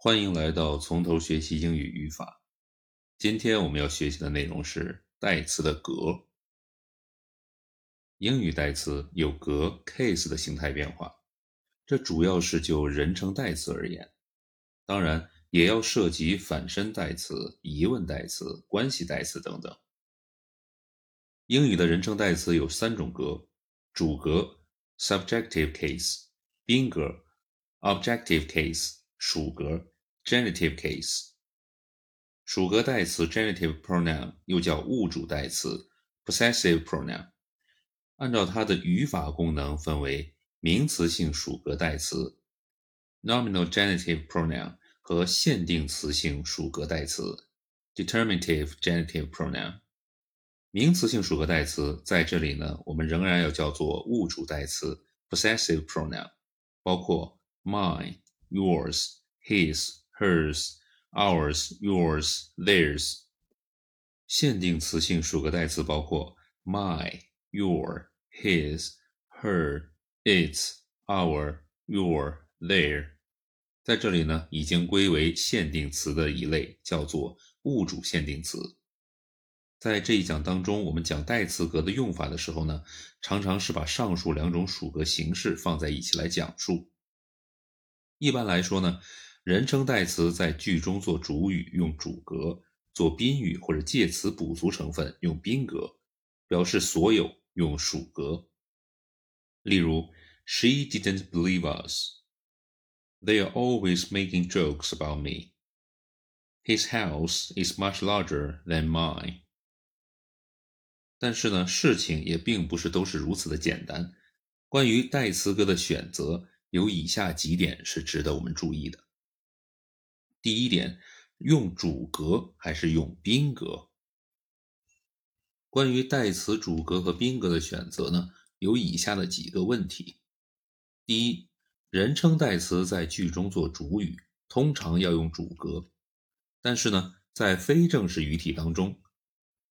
欢迎来到从头学习英语语法。今天我们要学习的内容是代词的格。英语代词有格 case 的形态变化，这主要是就人称代词而言，当然也要涉及反身代词、疑问代词、关系代词等等。英语的人称代词有三种格：主格 （subjective case）、宾格 （objective case）、属格 （genitive case）。属格代词 （genitive pronoun） 又叫物主代词 （possessive pronoun）。按照它的语法功能，分为名词性属格代词 （nominal genitive pronoun） 和限定词性属格代词 （determinative genitive pronoun）。名词性属格代词在这里呢，我们仍然要叫做物主代词 （possessive pronoun），包括 mine、yours、his、hers、ours、yours、theirs。限定词性属格代词包括 my、your、his、her、its、our、your、their。在这里呢，已经归为限定词的一类，叫做物主限定词。在这一讲当中，我们讲代词格的用法的时候呢，常常是把上述两种属格形式放在一起来讲述。一般来说呢，人称代词在句中做主语用主格，做宾语或者介词补足成分用宾格，表示所有用属格。例如，She didn't believe us. They are always making jokes about me. His house is much larger than mine. 但是呢，事情也并不是都是如此的简单。关于代词格的选择，有以下几点是值得我们注意的。第一点，用主格还是用宾格？关于代词主格和宾格的选择呢，有以下的几个问题：第一，人称代词在句中做主语，通常要用主格，但是呢，在非正式语体当中。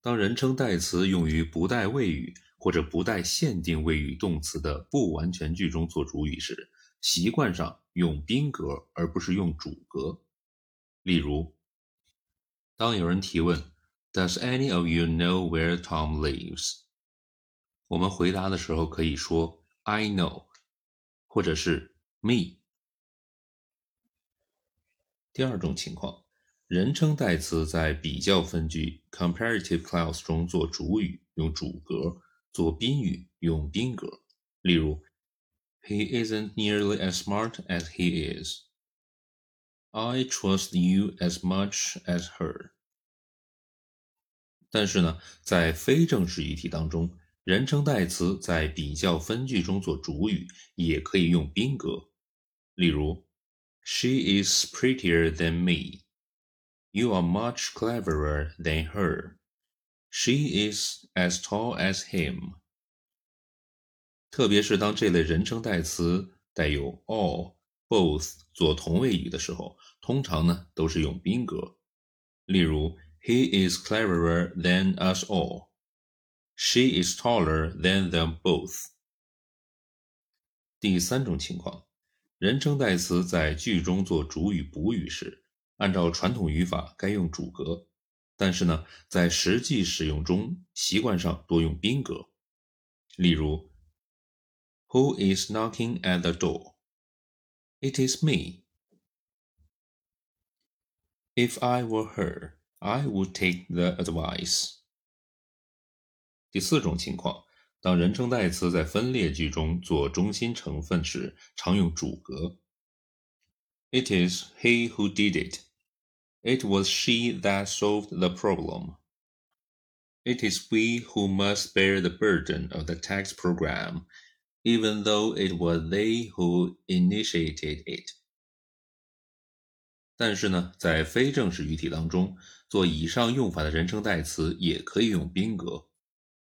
当人称代词用于不带谓语或者不带限定谓语动词的不完全句中做主语时，习惯上用宾格而不是用主格。例如，当有人提问 “Does any of you know where Tom lives？” 我们回答的时候可以说 “I know”，或者是 “me”。第二种情况。人称代词在比较分句 （comparative clause） 中做主语用主格，做宾语用宾格。例如 ，He isn't nearly as smart as he is. I trust you as much as her. 但是呢，在非正式语体当中，人称代词在比较分句中做主语也可以用宾格。例如，She is prettier than me. You are much cleverer than her. She is as tall as him. 特别是当这类人称代词带有 all、both 做同位语的时候，通常呢都是用宾格。例如，He is cleverer than us all. She is taller than them both. 第三种情况，人称代词在句中做主语补语时。按照传统语法该用主格，但是呢，在实际使用中习惯上多用宾格。例如 ，Who is knocking at the door? It is me. If I were her, I would take the advice. 第四种情况，当人称代词在分裂句中做中心成分时，常用主格。It is he who did it. It was she that solved the problem. It is we who must bear the burden of the tax program, even though it was they who initiated it. 但是呢，在非正式语体当中，做以上用法的人称代词也可以用宾格。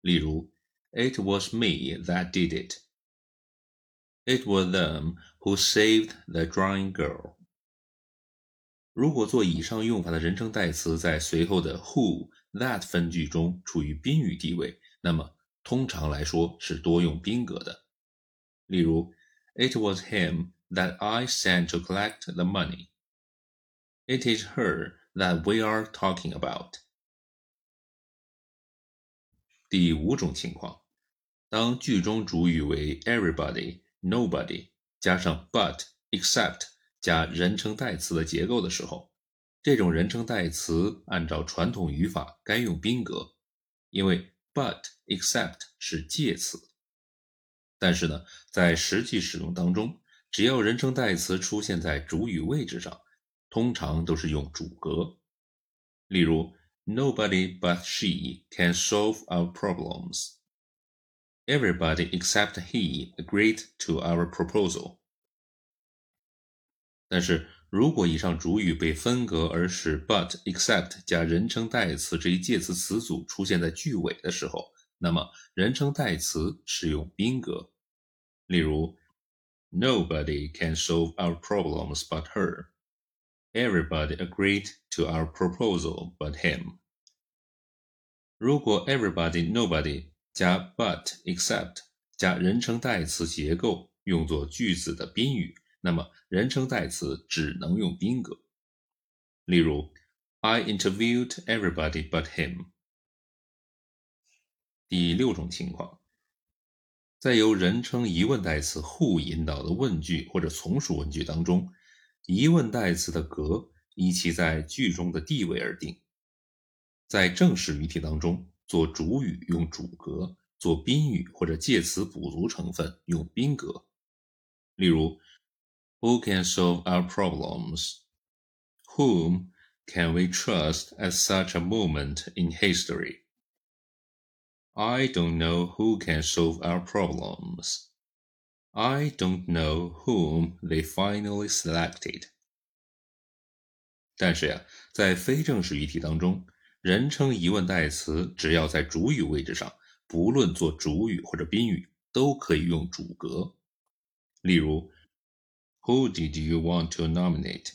例如，It was me that did it. It was them who saved the drawing girl. 如果做以上用法的人称代词在随后的 who、that 分句中处于宾语地位，那么通常来说是多用宾格的。例如，It was him that I sent to collect the money. It is her that we are talking about。第五种情况，当句中主语为 everybody、nobody 加上 but、except 加人称代词的结构的时候，这种人称代词按照传统语法该用宾格，因为 but、except 是介词。但是呢，在实际使用当中，只要人称代词出现在主语位置上，通常都是用主格。例如，Nobody but she can solve our problems. Everybody except he agreed to our proposal. 但是如果以上主语被分隔，而使 but、except 加人称代词这一介词词组出现在句尾的时候，那么人称代词是用宾格。例如，Nobody can solve our problems but her. Everybody agreed to our proposal but him. 如果 everybody nobody 加 but except 加人称代词结构用作句子的宾语，那么人称代词只能用宾格。例如，I interviewed everybody but him. 第六种情况。在由人称疑问代词 who 引导的问句或者从属问句当中，疑问代词的格依其在句中的地位而定。在正式语体当中，做主语用主格，做宾语或者介词补足成分用宾格。例如，Who can solve our problems? Whom can we trust at such a moment in history? I don't know who can solve our problems. I don't know whom they finally selected. 但是呀，在非正式语体当中，人称疑问代词只要在主语位置上，不论做主语或者宾语，都可以用主格。例如，Who did you want to nominate?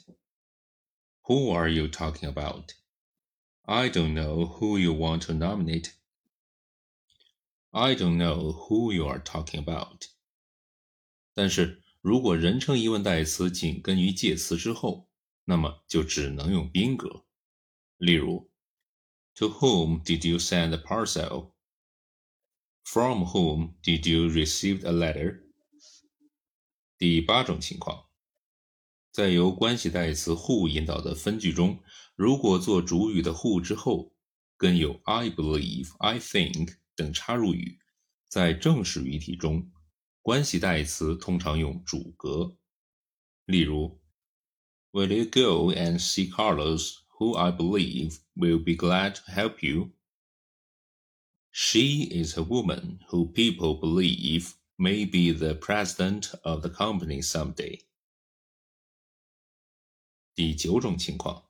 Who are you talking about? I don't know who you want to nominate. I don't know who you are talking about。但是如果人称疑问代词紧跟于介词之后，那么就只能用宾格。例如，To whom did you send the parcel? From whom did you receive a letter? 第八种情况，在由关系代词 who 引导的分句中，如果做主语的 who 之后跟有 I believe、I think。 等插入语，在正式语体中，关系代词通常用主格。例如，Will you go and see Carlos, who I believe will be glad to help you? She is a woman who people believe may be the president of the company someday. 第九种情况，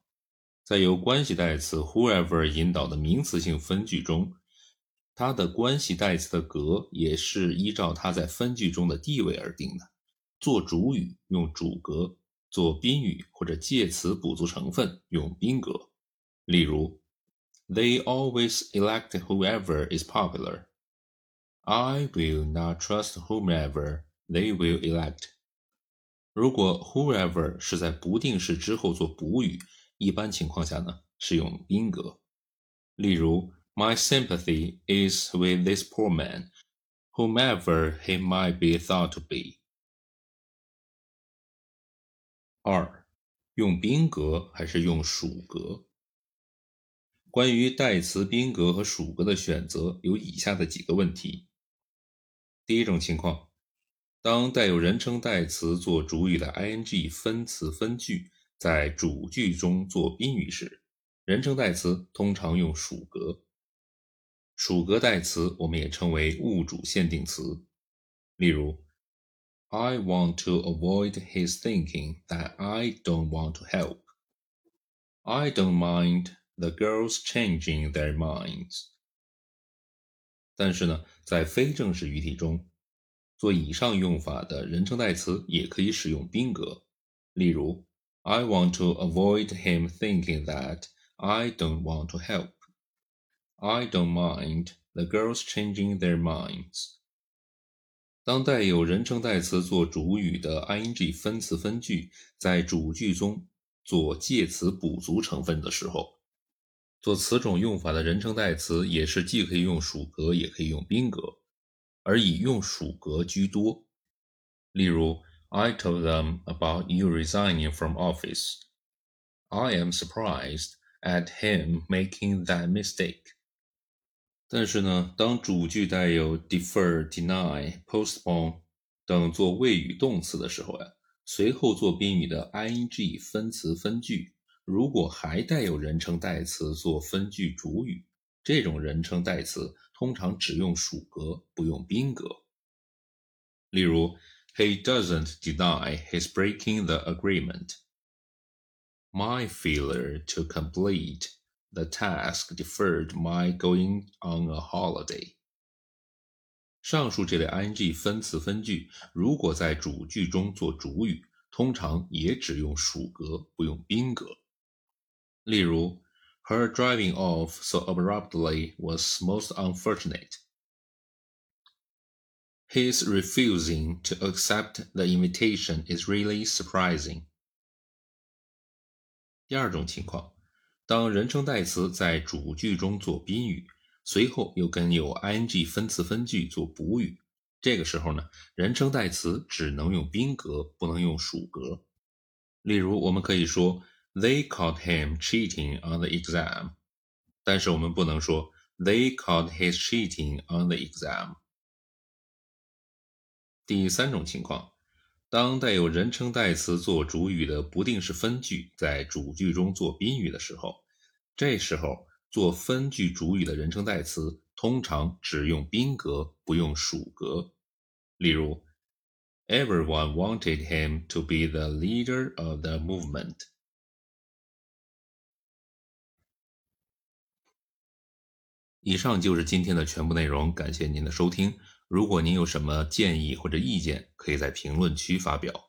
在由关系代词 whoever 引导的名词性分句中。 它的关系代词的格也是依照它在分句中的地位而定的。做主语用主格，做宾语或者介词补足成分用宾格。例如，They always elect whoever is popular. I will not trust whomever they will elect. 如果 whoever 是在不定式之后做补语，一般情况下呢是用宾格。例如。My sympathy is with this poor man, whomever he might be thought to be. 二，用宾格还是用属格？关于代词宾格和属格的选择，有以下的几个问题。第一种情况，当带有人称代词做主语的 ing 分词分句在主句中做宾语时，人称代词通常用属格。属格代词我们也称为物主限定词，例如，I want to avoid his thinking that I don't want to help. I don't mind the girls changing their minds. 但是呢，在非正式语体中，做以上用法的人称代词也可以使用宾格，例如，I want to avoid him thinking that I don't want to help. I don't mind the girls changing their minds。当带有人称代词做主语的 ing 分词分句在主句中做介词补足成分的时候，做此种用法的人称代词也是既可以用属格，也可以用宾格，而以用属格居多。例如，I told them about you resigning from office. I am surprised at him making that mistake. 但是呢，当主句带有 defer、deny、postpone 等做谓语动词的时候呀，随后做宾语的 ing 分词分句，如果还带有人称代词做分句主语，这种人称代词通常只用属格，不用宾格。例如，He doesn't deny his breaking the agreement. My failure to complete The task deferred my going on a holiday。上述这类 ing 分词分句，如果在主句中做主语，通常也只用属格，不用宾格。例如，Her driving off so abruptly was most unfortunate. His refusing to accept the invitation is really surprising. 第二种情况。 当人称代词在主句中做宾语，随后又跟有 ing 分词分句做补语，这个时候呢，人称代词只能用宾格，不能用属格。例如，我们可以说 They caught him cheating on the exam，但是我们不能说 They caught his cheating on the exam。第三种情况，当带有人称代词做主语的不定式分句在主句中做宾语的时候，这时候做分句主语的人称代词通常只用宾格，不用属格。例如，Everyone wanted him to be the leader of the movement。以上就是今天的全部内容，感谢您的收听。如果您有什么建议或者意见，可以在评论区发表。